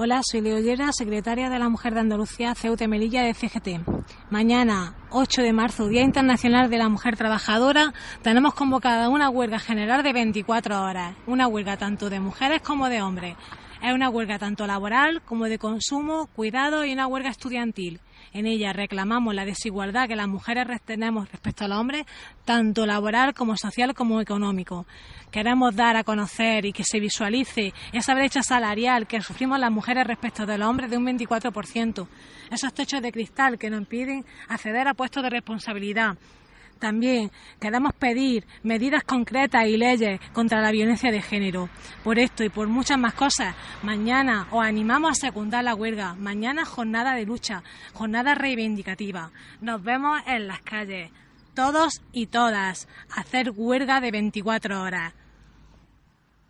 Hola, soy Leollera, secretaria de la Mujer de Andalucía, Ceuta Melilla de CGT. Mañana, 8 de marzo, Día Internacional de la Mujer Trabajadora, tenemos convocada una huelga general de 24 horas. Una huelga tanto de mujeres como de hombres. Es una huelga tanto laboral como de consumo, cuidado y una huelga estudiantil. En ella reclamamos la desigualdad que las mujeres tenemos respecto a los hombres, tanto laboral como social como económico. Queremos dar a conocer y que se visualice esa brecha salarial que sufrimos las mujeres respecto de los hombres de un 24%. Esos techos de cristal que nos impiden acceder a puestos de responsabilidad también queremos pedir medidas concretas y leyes contra la violencia de género. Por esto y por muchas más cosas, mañana os animamos a secundar la huelga. Mañana jornada de lucha, jornada reivindicativa. Nos vemos en las calles, todos y todas, hacer huelga de 24 horas.